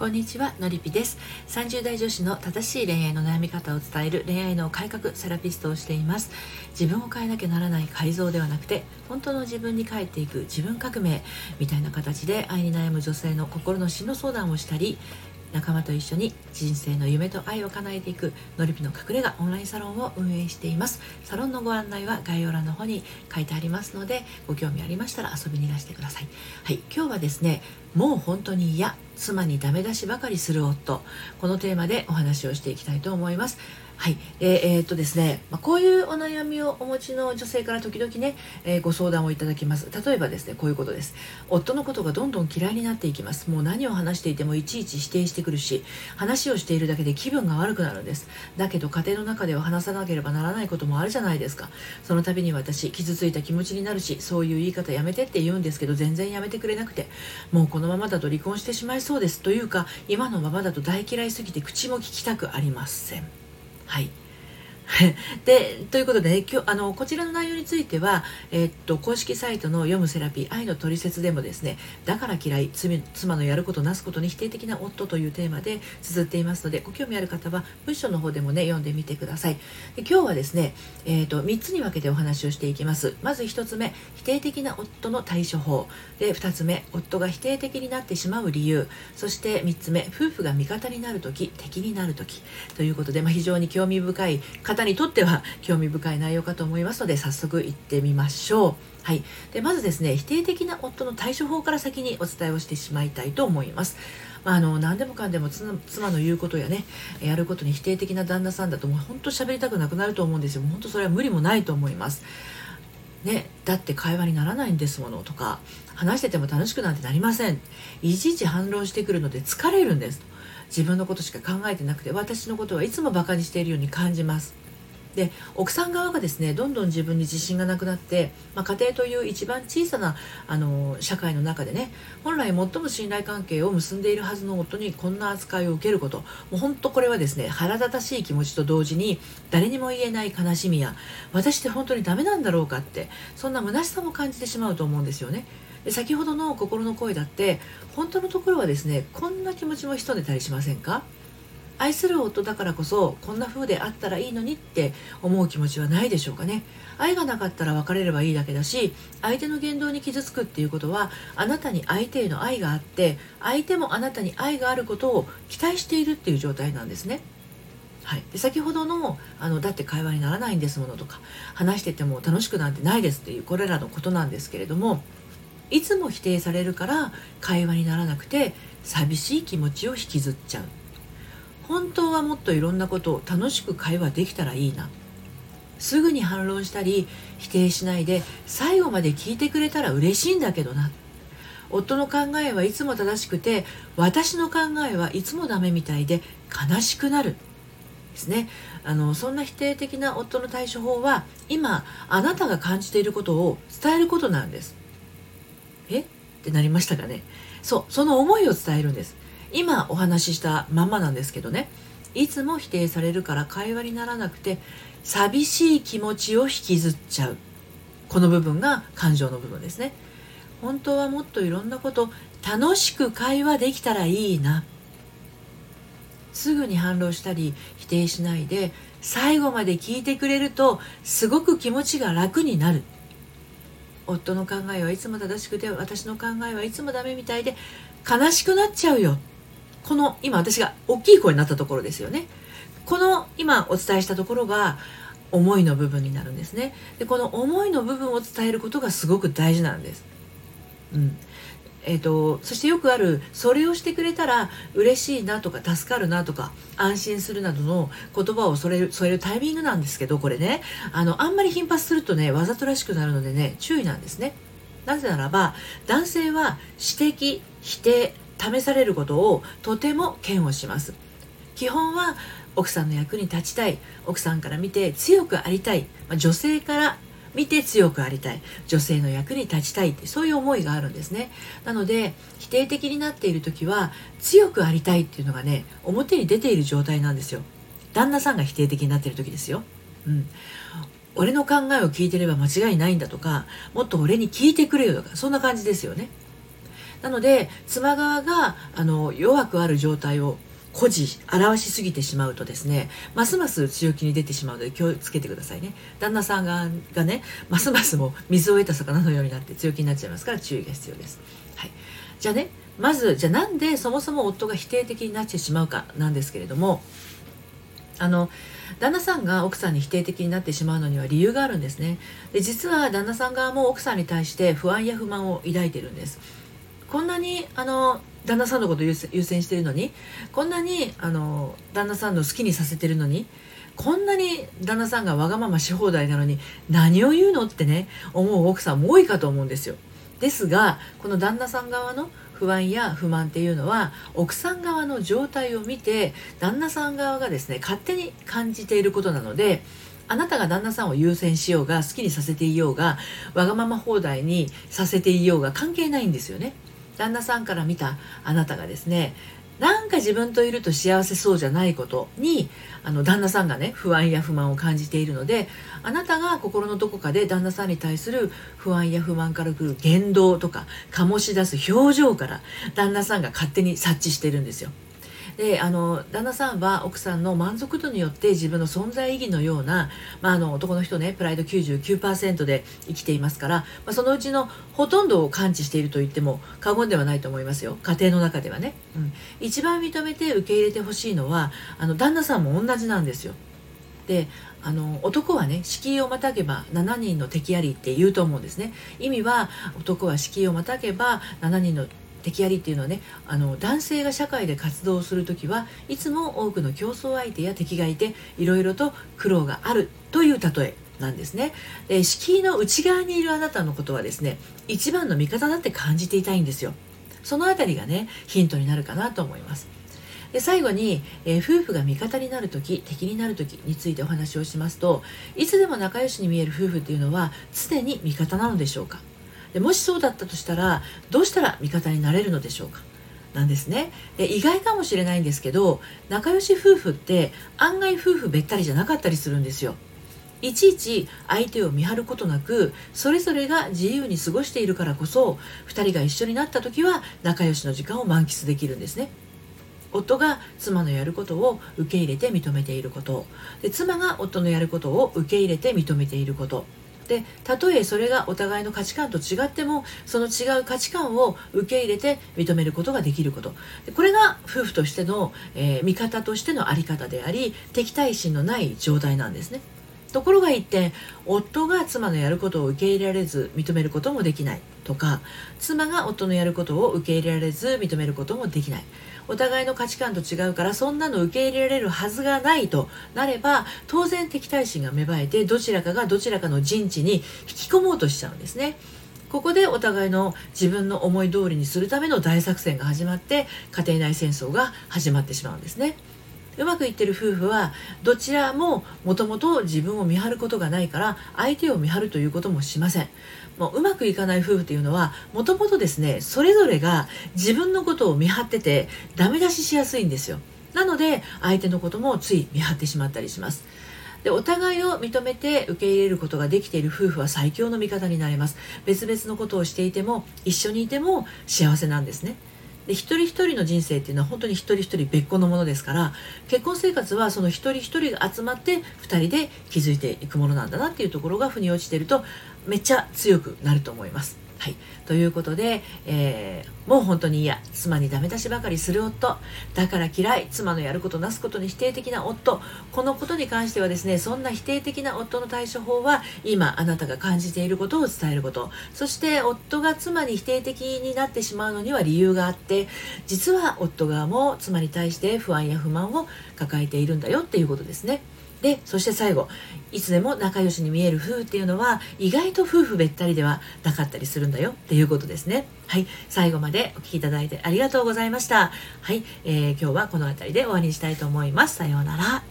こんにちはのりぴです。30代女子の正しい恋愛の悩み方を伝える恋愛の改革セラピストをしています。自分を変えなきゃならない改造ではなくて本当の自分に帰っていく自分革命みたいな形で愛に悩む女性の心の進路相談をしたり仲間と一緒に人生の夢と愛を叶えていくのりぴの隠れ家オンラインサロンを運営しています。サロンのご案内は概要欄の方に書いてありますのでご興味ありましたら遊びにいらしてください。はい今日はですねもう本当に嫌妻にダメ出しばかりする夫。このテーマでお話をしていきたいと思います。はい、えー、えー、っとですね、まあ、こういうお悩みをお持ちの女性から時々ね、えー、ご相談をいただきます。例えばですねこういうことです。夫のことがどんどん嫌いになっていきます。もう何を話していてもいちいち否定してくるし話をしているだけで気分が悪くなるんです。だけど家庭の中では話さなければならないこともあるじゃないですか。その度に私傷ついた気持ちになるしそういう言い方やめてって言うんですけど全然やめてくれなくてもうこのままだと離婚してしまいそうですというか今のままだと大嫌いすぎて口も聞きたくありませんはい。でということで、ね、今日あのこちらの内容については、え、っと公式サイトの読むセラピー愛のトリセツでもですね。だから嫌い妻のやることなすことに否定的な夫というテーマで綴っていますのでご興味ある方は文章の方でもね読んでみてください。で今日はですね、えー、っと3つに分けてお話をしていきます。まず1つ目否定的な夫の対処法。で2つ目夫が否定的になってしまう理由。そして3つ目夫婦が味方になる時敵になる時。ということで、まあ、非常に興味深い方方にとっては興味深い内容かと思いますので早速行ってみましょう。はい、でまずですね否定的な夫の対処法から先にお伝えをしてしまいたいと思います。まあ、あの何でもかんでも妻の言うことやねやることに否定的な旦那さんだともう本当喋りたくなくなると思うんですよ本当それは無理もないと思います。ね、だって会話にならないんですものとか話してても楽しくなんてなりませんいちいち反論してくるので疲れるんです自分のことしか考えてなくて私のことはいつもバカにしているように感じますで奥さん側がですねどんどん自分に自信がなくなって、まあ、家庭という一番小さなあの社会の中でね本来最も信頼関係を結んでいるはずの夫にこんな扱いを受けることもう本当これはですね腹立たしい気持ちと同時に誰にも言えない悲しみや私って本当にダメなんだろうかってそんな虚しさも感じてしまうと思うんですよね。で先ほどの心の声だって本当のところはですねこんな気持ちも潜んでたりしませんか？愛する夫だからこそこんな風であったらいいのにって思う気持ちはないでしょうかね。愛がなかったら別れればいいだけだし相手の言動に傷つくっていうことはあなたに相手への愛があって相手もあなたに愛があることを期待しているっていう状態なんですね。はい、で先ほどのあの「だって会話にならないんですもの」とか「話してても楽しくなんてないです」っていうこれらのことなんですけれどもいつも否定されるから会話にならなくて寂しい気持ちを引きずっちゃう。本当はもっといろんなことを楽しく会話できたらいいな。すぐに反論したり否定しないで最後まで聞いてくれたら嬉しいんだけどな。夫の考えはいつも正しくて私の考えはいつもダメみたいで悲しくなる。ですね。あのそんな否定的な夫の対処法は今あなたが感じていることを伝えることなんです。え？ってなりましたかね。そうその思いを伝えるんです。今お話ししたまんまなんですけどね。いつも否定されるから会話にならなくて寂しい気持ちを引きずっちゃう。この部分が感情の部分ですね。本当はもっといろんなこと楽しく会話できたらいいな。すぐに反論したり否定しないで最後まで聞いてくれるとすごく気持ちが楽になる。夫の考えはいつも正しくて私の考えはいつもダメみたいで悲しくなっちゃうよ。この今私が大きい声になったところですよね。この今お伝えしたところが思いの部分になるんですね。でこの思いの部分を伝えることがすごく大事なんです。うん。えーと、とそしてよくあるそれをしてくれたら嬉しいなとか助かるなとか安心するなどの言葉を添える添えるタイミングなんですけどこれね。あのあんまり頻発するとねわざとらしくなるのでね注意なんですね。なぜならば男性は指摘否定試されることをとても嫌悪します。基本は奥さんの役に立ちたい。奥さんから見て強くありたい、ま、女性から見て強くありたい。女性の役に立ちたいってそういう思いがあるんですね。なので否定的になっている時は強くありたいっていうのがね表に出ている状態なんですよ。旦那さんが否定的になっている時ですよ。うん。俺の考えを聞いてれば間違いないんだとかもっと俺に聞いてくれよとかそんな感じですよね。なので妻側があの弱くある状態を誇示表しすぎてしまうとですねますます強気に出てしまうので気をつけてくださいね。旦那さんががねますますも水を得た魚のようになって強気になっちゃいますから注意が必要です、はい、じゃあねまずじゃあなんでそもそも夫が否定的になってしまうかなんですけれどもあの旦那さんが奥さんに否定的になってしまうのには理由があるんですね。で実は旦那さん側も奥さんに対して不安や不満を抱いてるんです。こんなにあの旦那さんのことを優先してるのにこんなにあの旦那さんの好きにさせてるのにこんなに旦那さんがわがままし放題なのに何を言うのってね思う奥さんも多いかと思うんですよ。ですがこの旦那さん側の不安や不満っていうのは奥さん側の状態を見て旦那さん側がですね勝手に感じていることなのであなたが旦那さんを優先しようが好きにさせていようがわがまま放題にさせていようが関係ないんですよね。旦那さんから見たあなたがですねなんか自分といると幸せそうじゃないことにあの旦那さんがね不安や不満を感じているのであなたが心のどこかで旦那さんに対する不安や不満からくる言動とか醸し出す表情から旦那さんが勝手に察知してるんですよ。であの旦那さんは奥さんの満足度によって自分の存在意義のような、まあ、あの男の人ねプライド99%で生きていますから、まあ、そのうちのほとんどを感知していると言っても過言ではないと思いますよ。家庭の中ではね、うん、一番認めて受け入れてほしいのはあの旦那さんも同じなんですよ。であの男はね敷居をまたげば7人の敵ありって言うと思うんですね。意味は男は敷居をまたげば7人の敵ありっていうのはねあの男性が社会で活動する時はいつも多くの競争相手や敵がいていろいろと苦労があるという例えなんですね。で敷居の内側にいるあなたのことはですね一番の味方だって感じていたいんですよ。その辺りがねヒントになるかなと思います。で最後に、えー、夫婦が味方になる時敵になる時についてお話をしますといつでも仲良しに見える夫婦っていうのは常に味方なのでしょうか？でもしそうだったとしたらどうしたら味方になれるのでしょうか？なんですね。で意外かもしれないんですけど仲良し夫婦って案外夫婦べったりじゃなかったりするんですよ。いちいち相手を見張ることなくそれぞれが自由に過ごしているからこそ2人が一緒になった時は仲良しの時間を満喫できるんですね。夫が妻のやることを受け入れて認めていること。で妻が夫のやることを受け入れて認めていること。でたとえそれがお互いの価値観と違ってもその違う価値観を受け入れて認めることができることこれが夫婦としての、えー、味方としての在り方であり敵対心のない状態なんですね。ところが一点夫が妻のやることを受け入れられず認めることもできないとか妻が夫のやることを受け入れられず認めることもできないお互いの価値観と違うからそんなの受け入れられるはずがないとなれば当然敵対心が芽生えてどちらかがどちらかの陣地に引き込もうとしちゃうんですね。ここでお互いの自分の思い通りにするための大作戦が始まって家庭内戦争が始まってしまうんですね。うまくいってる夫婦はどちらももともと自分を見張ることがないから相手を見張るということもしません。もううまくいかない夫婦というのはもともとですねそれぞれが自分のことを見張っててダメ出ししやすいんですよ。なので相手のこともつい見張ってしまったりします。でお互いを認めて受け入れることができている夫婦は最強の味方になれます。別々のことをしていても一緒にいても幸せなんですね。で一人一人の人生っていうのは本当に一人一人別個のものですから結婚生活はその一人一人が集まって2人で築いていくものなんだなっていうところが腑に落ちてるとめっちゃ強くなると思います。はい、ということで、えー、もう本当に嫌妻にダメ出しばかりする夫。だから嫌い。妻のやることなすことに否定的な夫。このことに関してはですねそんな否定的な夫の対処法は今あなたが感じていることを伝えること。そして夫が妻に否定的になってしまうのには理由があって実は夫側も妻に対して不安や不満を抱えているんだよっていうことですね。でそして最後いつでも仲良しに見える夫婦っていうのは意外と夫婦べったりではなかったりするんだよっていうことですね。はい最後までお聴きいただいてありがとうございました。はい、えー、今日はこの辺りで終わりにしたいと思います。さようなら。